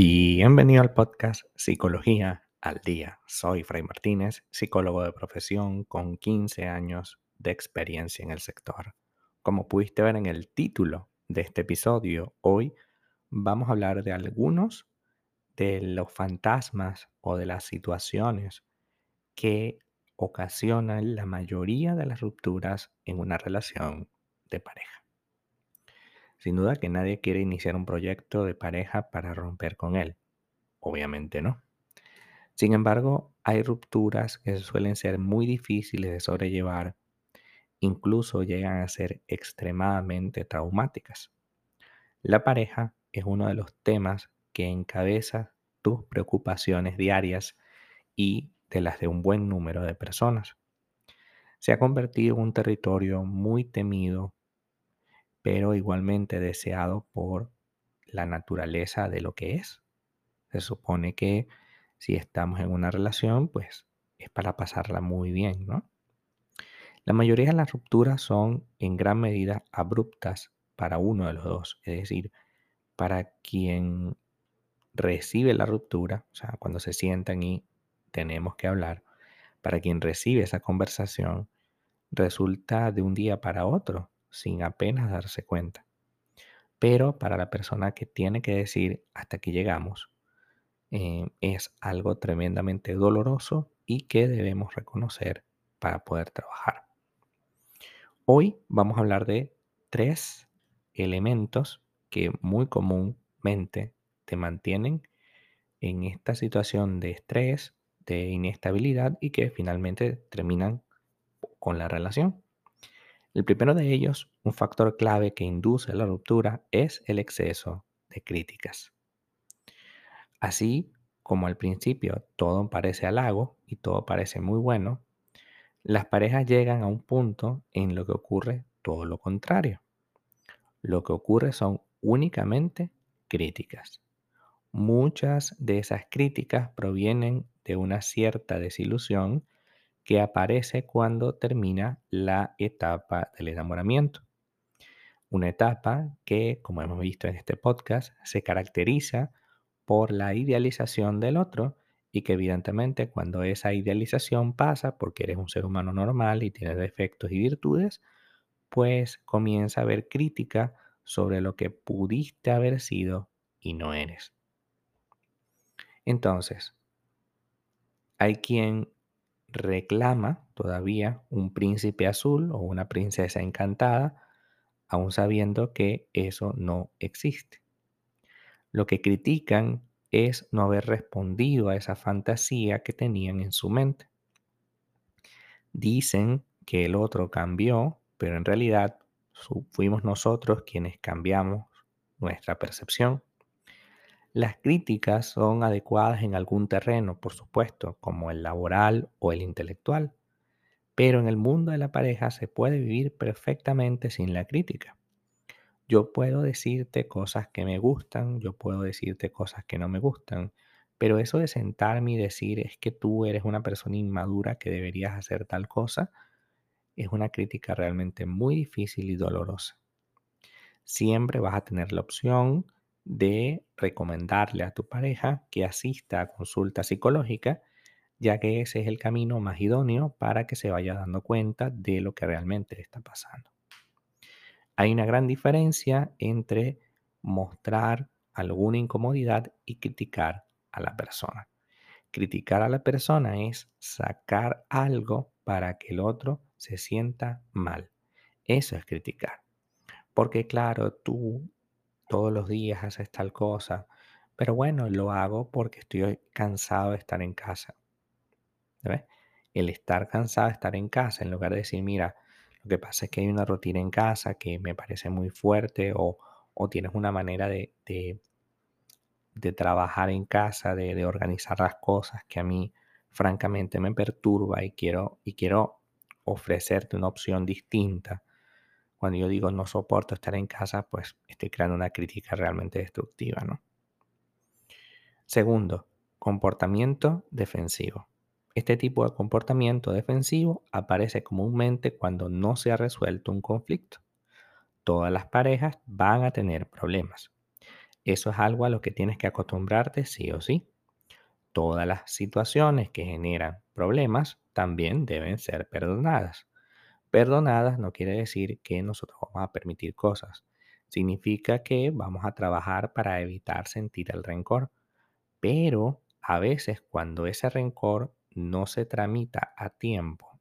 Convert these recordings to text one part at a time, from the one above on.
Bienvenido al podcast Psicología al Día. Soy Fray Martínez, psicólogo de profesión con 15 años de experiencia en el sector. Como pudiste ver en el título de este episodio, hoy vamos a hablar de algunos de los fantasmas o de las situaciones que ocasionan la mayoría de las rupturas en una relación de pareja. Sin duda que nadie quiere iniciar un proyecto de pareja para romper con él. Obviamente no. Sin embargo, hay rupturas que suelen ser muy difíciles de sobrellevar, incluso llegan a ser extremadamente traumáticas. La pareja es uno de los temas que encabeza tus preocupaciones diarias y de las de un buen número de personas. Se ha convertido en un territorio muy temido pero igualmente deseado por la naturaleza de lo que es. Se supone que si estamos en una relación, pues es para pasarla muy bien, ¿no? La mayoría de las rupturas son en gran medida abruptas para uno de los dos, es decir, para quien recibe la ruptura, o sea, cuando se sientan y tenemos que hablar, para quien recibe esa conversación, resulta de un día para otro sin apenas darse cuenta. Pero para la persona que tiene que decir hasta aquí llegamos, eh, es algo tremendamente doloroso y que debemos reconocer para poder trabajar. Hoy vamos a hablar de tres elementos que muy comúnmente te mantienen en esta situación de estrés, de inestabilidad y que finalmente terminan con la relación. El primero de ellos, un factor clave que induce la ruptura, es el exceso de críticas. Así como al principio todo parece halago y todo parece muy bueno, las parejas llegan a un punto en lo que ocurre todo lo contrario. Lo que ocurre son únicamente críticas. Muchas de esas críticas provienen de una cierta desilusión que aparece cuando termina la etapa del enamoramiento. Una etapa que, como hemos visto en este podcast, se caracteriza por la idealización del otro y que evidentemente cuando esa idealización pasa porque eres un ser humano normal y tienes defectos y virtudes, pues comienza a haber crítica sobre lo que pudiste haber sido y no eres. Entonces, hay quien reclama todavía un príncipe azul o una princesa encantada, aún sabiendo que eso no existe. Lo que critican es no haber respondido a esa fantasía que tenían en su mente. Dicen que el otro cambió, pero en realidad fuimos nosotros quienes cambiamos nuestra percepción. Las críticas son adecuadas en algún terreno, por supuesto, como el laboral o el intelectual, pero en el mundo de la pareja se puede vivir perfectamente sin la crítica. Yo puedo decirte cosas que me gustan, yo puedo decirte cosas que no me gustan, pero eso de sentarme y decir es que tú eres una persona inmadura que deberías hacer tal cosa, es una crítica realmente muy difícil y dolorosa. Siempre vas a tener la opción de recomendarle a tu pareja que asista a consulta psicológica, ya que ese es el camino más idóneo para que se vaya dando cuenta de lo que realmente está pasando. Hay una gran diferencia entre mostrar alguna incomodidad y criticar a la persona. Criticar a la persona es sacar algo para que el otro se sienta mal. Eso es criticar. Porque claro, tú todos los días haces tal cosa, pero bueno, lo hago porque estoy cansado de estar en casa. El estar cansado de estar en casa, en lugar de decir, mira, lo que pasa es que hay una rutina en casa que me parece muy fuerte o, tienes una manera de, de, trabajar en casa, de, de, organizar las cosas que a mí francamente me perturba y quiero, y quiero ofrecerte una opción distinta cuando yo digo no soporto estar en casa, pues estoy creando una crítica realmente destructiva, ¿no? Segundo, comportamiento defensivo. Este tipo de comportamiento defensivo aparece comúnmente cuando no se ha resuelto un conflicto. Todas las parejas van a tener problemas. Eso es algo a lo que tienes que acostumbrarte sí o sí. Todas las situaciones que generan problemas también deben ser perdonadas. Perdonadas no quiere decir que nosotros vamos a permitir cosas. Significa que vamos a trabajar para evitar sentir el rencor. Pero a veces cuando ese rencor no se tramita a tiempo,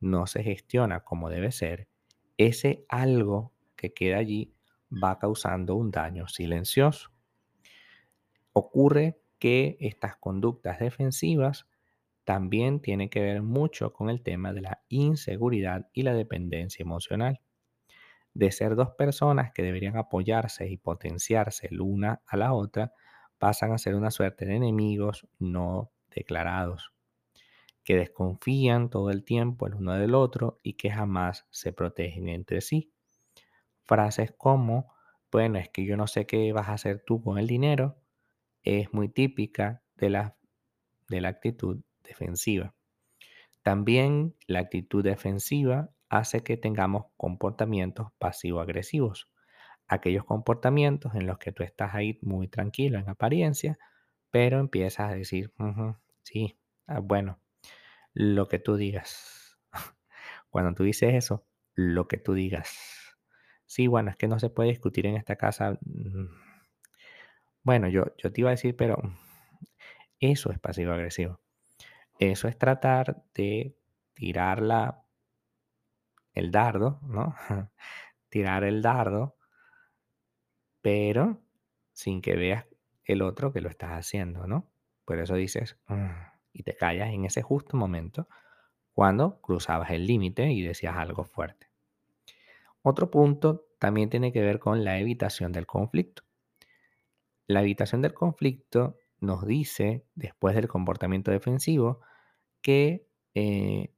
no se gestiona como debe ser, ese algo que queda allí va causando un daño silencioso. Ocurre que estas conductas defensivas también tienen que ver mucho con el tema de la inseguridad y la dependencia emocional. De ser dos personas que deberían apoyarse y potenciarse la una a la otra, pasan a ser una suerte de enemigos no declarados, que desconfían todo el tiempo el uno del otro y que jamás se protegen entre sí. Frases como, bueno, es que yo no sé qué vas a hacer tú con el dinero, es muy típica de la, de la actitud defensiva. También la actitud defensiva hace que tengamos comportamientos pasivo-agresivos. Aquellos comportamientos en los que tú estás ahí muy tranquilo en apariencia, pero empiezas a decir, sí, ah, bueno, lo que tú digas. Cuando tú dices eso, lo que tú digas. Sí, bueno, es que no se puede discutir en esta casa. Mm, bueno, yo, yo te iba a decir, pero eso es pasivo-agresivo. Eso es tratar de tirar la, el dardo, ¿no? tirar el dardo, pero sin que veas el otro que lo estás haciendo, ¿no? Por eso dices, mm", y te callas en ese justo momento cuando cruzabas el límite y decías algo fuerte. Otro punto también tiene que ver con la evitación del conflicto. La evitación del conflicto nos dice, después del comportamiento defensivo, que eh,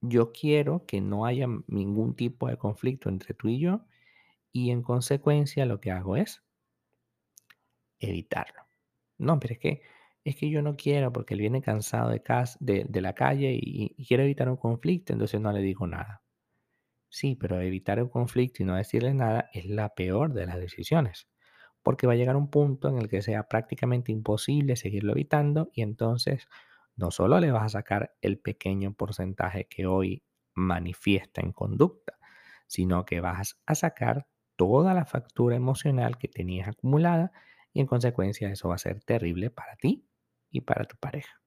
yo quiero que no haya ningún tipo de conflicto entre tú y yo y en consecuencia lo que hago es evitarlo. No, pero es que, es que yo no quiero porque él viene cansado de, casa, de, la calle y, y quiero evitar un conflicto, entonces no le digo nada. Sí, pero evitar un conflicto y no decirle nada es la peor de las decisiones porque va a llegar un punto en el que sea prácticamente imposible seguirlo evitando y entonces no solo le vas a sacar el pequeño porcentaje que hoy manifiesta en conducta, sino que vas a sacar toda la factura emocional que tenías acumulada y en consecuencia eso va a ser terrible para ti y para tu pareja.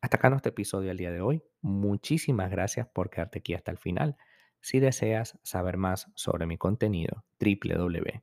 Hasta acá nuestro episodio del día de hoy. Muchísimas gracias por quedarte aquí hasta el final. Si deseas saber más sobre mi contenido, www